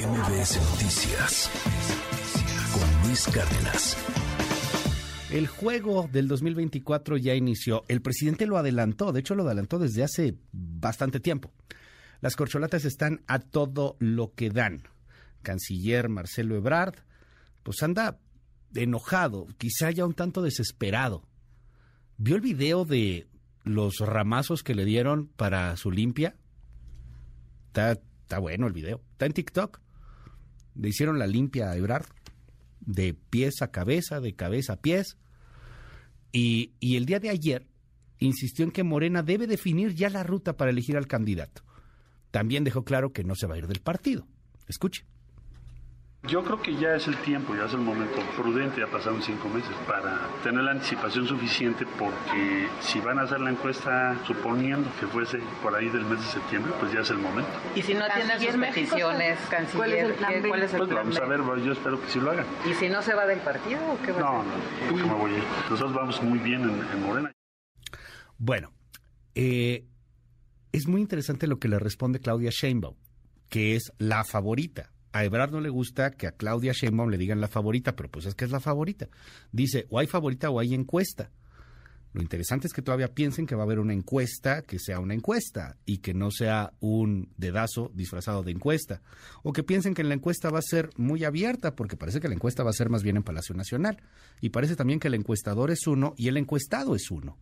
MBS Noticias con Luis Cárdenas. El juego del 2024 ya inició. El presidente lo adelantó, de hecho lo adelantó desde hace bastante tiempo. Las corcholatas están a todo lo que dan. Canciller Marcelo Ebrard, pues anda enojado, quizá ya un tanto desesperado. ¿Vio el video de los ramazos que le dieron para su limpia? Está, está bueno el video. Está en TikTok. Le hicieron la limpia a Ebrard de pies a cabeza, de cabeza a pies. Y, y, el día de ayer insistió en que Morena debe definir ya la ruta para elegir al candidato. También dejó claro que no se va a ir del partido. Escuche. Yo creo que ya es el tiempo, ya es el momento prudente, ya pasaron cinco meses, para tener la anticipación suficiente porque si van a hacer la encuesta suponiendo que fuese por ahí del mes de septiembre, pues ya es el momento. Y si no tienen sus peticiones, canciller, ¿cuál es el plan? ¿Cuál es el pues plan vamos a ver, yo espero que sí lo hagan. ¿Y si no se va del partido o qué va no, a hacer? No, no, me voy a ir. Nosotros vamos muy bien en, en Morena. Bueno, eh, es muy interesante lo que le responde Claudia Sheinbaum, que es la favorita a Ebrard no le gusta que a Claudia Sheinbaum le digan la favorita, pero pues es que es la favorita. Dice, o hay favorita o hay encuesta. Lo interesante es que todavía piensen que va a haber una encuesta que sea una encuesta y que no sea un dedazo disfrazado de encuesta. O que piensen que la encuesta va a ser muy abierta, porque parece que la encuesta va a ser más bien en Palacio Nacional. Y parece también que el encuestador es uno y el encuestado es uno.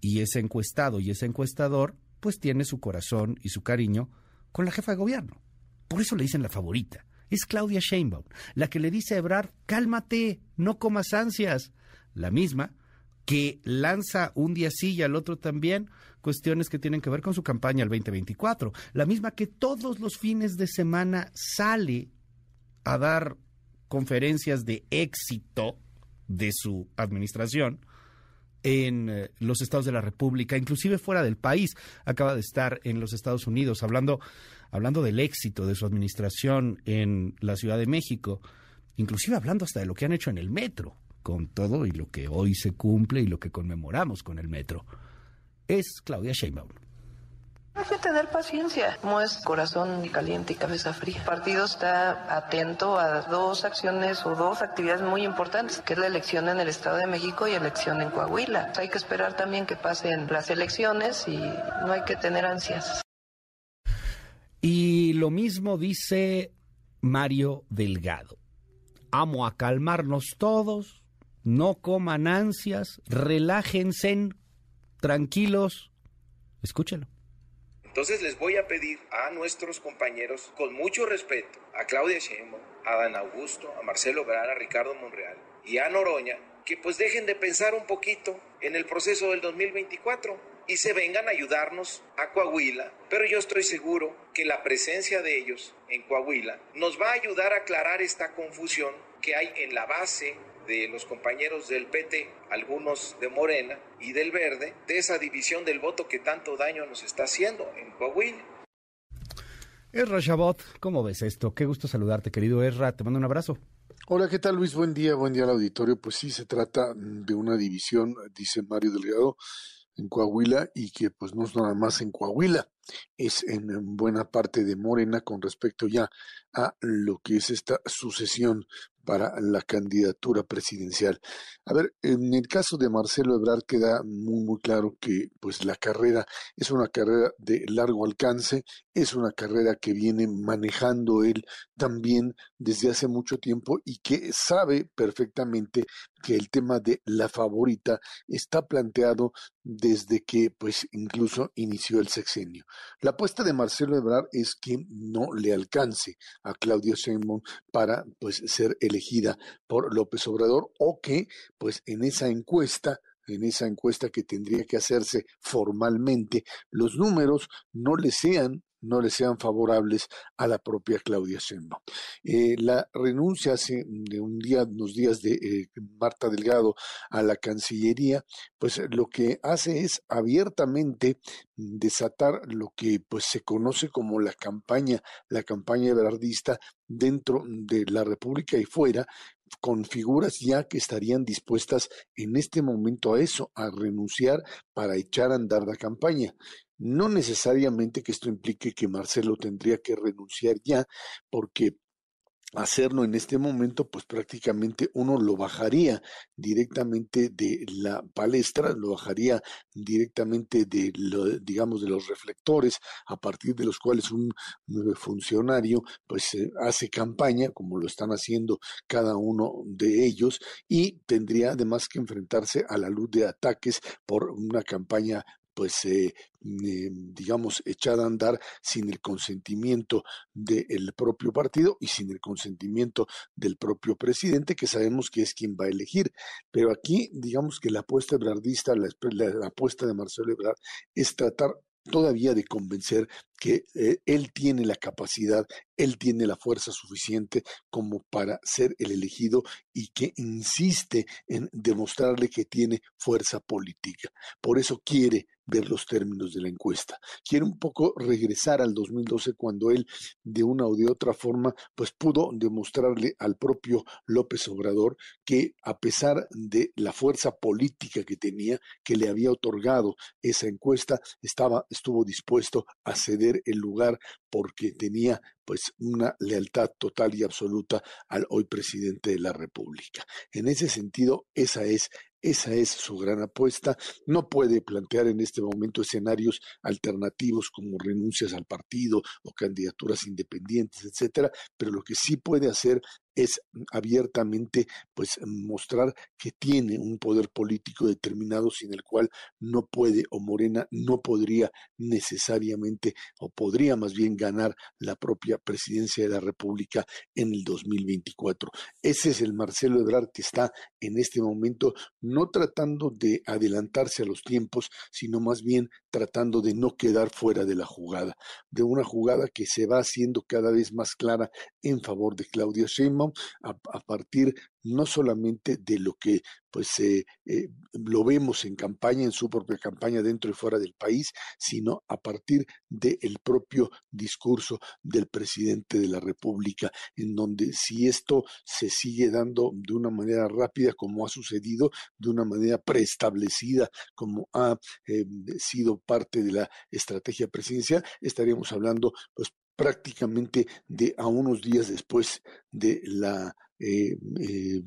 Y ese encuestado y ese encuestador, pues tiene su corazón y su cariño con la jefa de gobierno. Por eso le dicen la favorita. Es Claudia Sheinbaum, la que le dice a Ebrard, cálmate, no comas ansias. La misma que lanza un día sí y al otro también cuestiones que tienen que ver con su campaña al 2024. La misma que todos los fines de semana sale a dar conferencias de éxito de su administración en eh, los estados de la República, inclusive fuera del país. Acaba de estar en los Estados Unidos hablando, hablando del éxito de su administración en la Ciudad de México, inclusive hablando hasta de lo que han hecho en el metro, con todo y lo que hoy se cumple y lo que conmemoramos con el metro. Es Claudia Sheinbaum. Hay que tener paciencia, no es corazón caliente y cabeza fría. El partido está atento a dos acciones o dos actividades muy importantes, que es la elección en el Estado de México y elección en Coahuila. Hay que esperar también que pasen las elecciones y no hay que tener ansias. Y lo mismo dice Mario Delgado. Amo a calmarnos todos, no coman ansias, relájense, tranquilos. Escúchelo. Entonces les voy a pedir a nuestros compañeros, con mucho respeto, a Claudia Sheinbaum, a Dan Augusto, a Marcelo Brara, a Ricardo Monreal y a Noroña, que pues dejen de pensar un poquito en el proceso del 2024 y se vengan a ayudarnos a Coahuila. Pero yo estoy seguro que la presencia de ellos en Coahuila nos va a ayudar a aclarar esta confusión que hay en la base de los compañeros del PT, algunos de Morena y del Verde, de esa división del voto que tanto daño nos está haciendo en Coahuila. Erra Chabot, ¿cómo ves esto? Qué gusto saludarte, querido Erra. Te mando un abrazo. Hola, ¿qué tal Luis? Buen día, buen día al auditorio. Pues sí, se trata de una división, dice Mario Delgado, en Coahuila y que pues no es nada más en Coahuila, es en buena parte de Morena con respecto ya a lo que es esta sucesión para la candidatura presidencial. A ver, en el caso de Marcelo Ebrard queda muy muy claro que pues la carrera es una carrera de largo alcance, es una carrera que viene manejando él también desde hace mucho tiempo y que sabe perfectamente que el tema de la favorita está planteado desde que pues incluso inició el sexenio. La apuesta de Marcelo Ebrard es que no le alcance a Claudia Sheinbaum para pues ser elegida por López Obrador o que pues en esa encuesta en esa encuesta que tendría que hacerse formalmente, los números no le sean no le sean favorables a la propia Claudia Sheinbaum. Eh, la renuncia hace de un día, unos días de eh, Marta Delgado a la Cancillería, pues lo que hace es abiertamente desatar lo que pues se conoce como la campaña, la campaña ebrardista dentro de la República y fuera, con figuras ya que estarían dispuestas en este momento a eso, a renunciar para echar a andar la campaña. No necesariamente que esto implique que Marcelo tendría que renunciar ya, porque hacerlo en este momento, pues prácticamente uno lo bajaría directamente de la palestra, lo bajaría directamente de, digamos, de los reflectores, a partir de los cuales un funcionario, pues eh, hace campaña, como lo están haciendo cada uno de ellos, y tendría además que enfrentarse a la luz de ataques por una campaña pues eh, eh, digamos echada a andar sin el consentimiento del propio partido y sin el consentimiento del propio presidente que sabemos que es quien va a elegir. Pero aquí digamos que la apuesta ebrardista la, la apuesta de Marcelo Ebrard es tratar todavía de convencer que eh, él tiene la capacidad, él tiene la fuerza suficiente como para ser el elegido y que insiste en demostrarle que tiene fuerza política. Por eso quiere ver los términos de la encuesta. Quiere un poco regresar al 2012 cuando él de una o de otra forma pues pudo demostrarle al propio López Obrador que a pesar de la fuerza política que tenía que le había otorgado esa encuesta estaba estuvo dispuesto a ceder el lugar porque tenía pues una lealtad total y absoluta al hoy presidente de la República. En ese sentido, esa es esa es su gran apuesta. No puede plantear en este momento escenarios alternativos como renuncias al partido o candidaturas independientes, etcétera, pero lo que sí puede hacer es abiertamente pues mostrar que tiene un poder político determinado sin el cual no puede o Morena no podría necesariamente o podría más bien ganar la propia presidencia de la República en el 2024. Ese es el Marcelo Ebrard que está en este momento no tratando de adelantarse a los tiempos, sino más bien tratando de no quedar fuera de la jugada, de una jugada que se va haciendo cada vez más clara en favor de Claudia Sheinbaum a, partir no solamente de lo que pues eh, eh, lo vemos en campaña, en su propia campaña dentro y fuera del país, sino a partir del propio discurso del presidente de la República, en donde si esto se sigue dando de una manera rápida, como ha sucedido, de una manera preestablecida, como ha eh, sido parte de la estrategia presidencial, estaríamos hablando pues prácticamente de a unos días después de la eh, eh,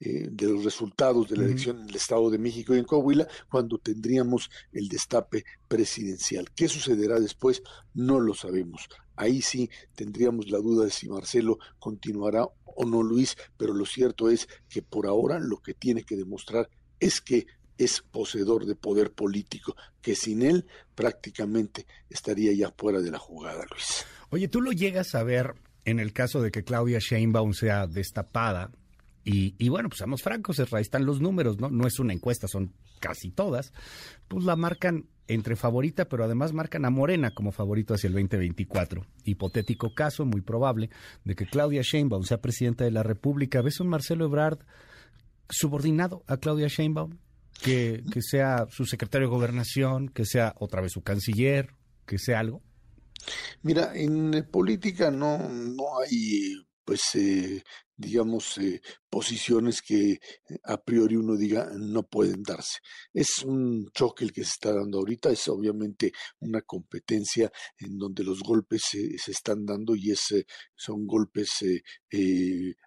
eh, de los resultados de la elección en el Estado de México y en Coahuila, cuando tendríamos el destape presidencial. ¿Qué sucederá después? No lo sabemos. Ahí sí tendríamos la duda de si Marcelo continuará o no Luis, pero lo cierto es que por ahora lo que tiene que demostrar es que es poseedor de poder político, que sin él prácticamente estaría ya fuera de la jugada, Luis. Oye, tú lo llegas a ver en el caso de que Claudia Sheinbaum sea destapada. Y, bueno, pues seamos francos, ahí están los números, ¿no? No es una encuesta, son casi todas. Pues la marcan entre favorita, pero además marcan a Morena como favorito hacia el 2024. Hipotético caso, muy probable, de que Claudia Sheinbaum sea presidenta de la República. ¿Ves un Marcelo Ebrard subordinado a Claudia Sheinbaum? que, sea su secretario de gobernación, que sea otra vez su canciller, que sea algo? Mira, en política no, no hay, pues, eh, digamos, eh, posiciones que a priori uno diga no pueden darse. Es un choque el que se está dando ahorita, es obviamente una competencia en donde los golpes se están dando y es, eh, son golpes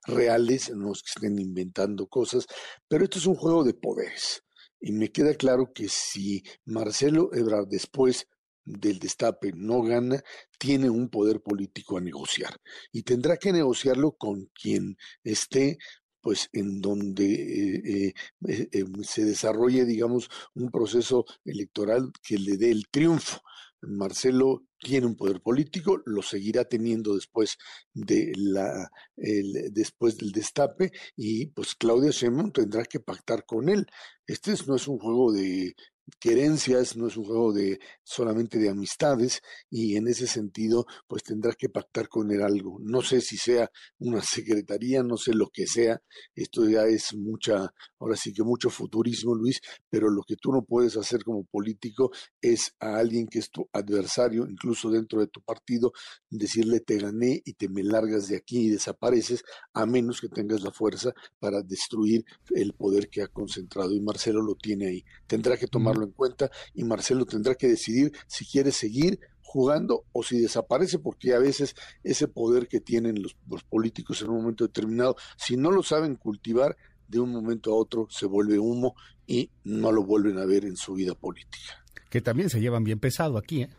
reales, no es que estén inventando cosas, pero esto es un juego de poderes. Y me queda claro que si Marcelo Ebrard después del destape no gana, tiene un poder político a negociar. Y tendrá que negociarlo con quien esté pues en donde eh, eh, eh, se desarrolle, digamos, un proceso electoral que le dé el triunfo. Marcelo tiene un poder político, lo seguirá teniendo después de la después del destape y pues Claudia Sheinbaum tendrá que pactar con él. Este no es un juego de querencias, no es un juego de solamente de amistades y en ese sentido pues tendrá que pactar con él algo. No sé si sea una secretaría, no sé lo que sea, esto ya es mucha, ahora sí que mucho futurismo Luis, pero lo que tú no puedes hacer como político es a alguien que es tu adversario, incluso incluso dentro de tu partido, decirle te gané y te me largas de aquí y desapareces, a menos que tengas la fuerza para destruir el poder que ha concentrado. Y Marcelo lo tiene ahí. Tendrá que tomarlo en cuenta y Marcelo tendrá que decidir si quiere seguir jugando o si desaparece, porque a veces ese poder que tienen los, los políticos en un momento determinado, si no lo saben cultivar, de un momento a otro se vuelve humo y no lo vuelven a ver en su vida política. Que también se llevan bien pesado aquí, ¿eh?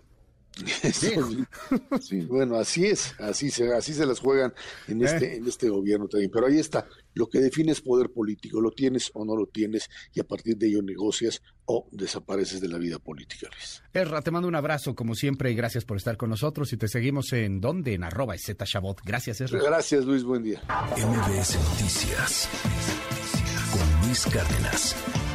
sí, bueno, así es, así se, así se las juegan en este, eh. en este gobierno también. Pero ahí está, lo que define es poder político, lo tienes o no lo tienes, y a partir de ello negocias o desapareces de la vida política, Luis. Erra, te mando un abrazo, como siempre, y gracias por estar con nosotros. Y te seguimos en donde, en arroba Shabot. Gracias, Erra. Gracias, Luis, buen día. MBS Noticias con Luis Cárdenas.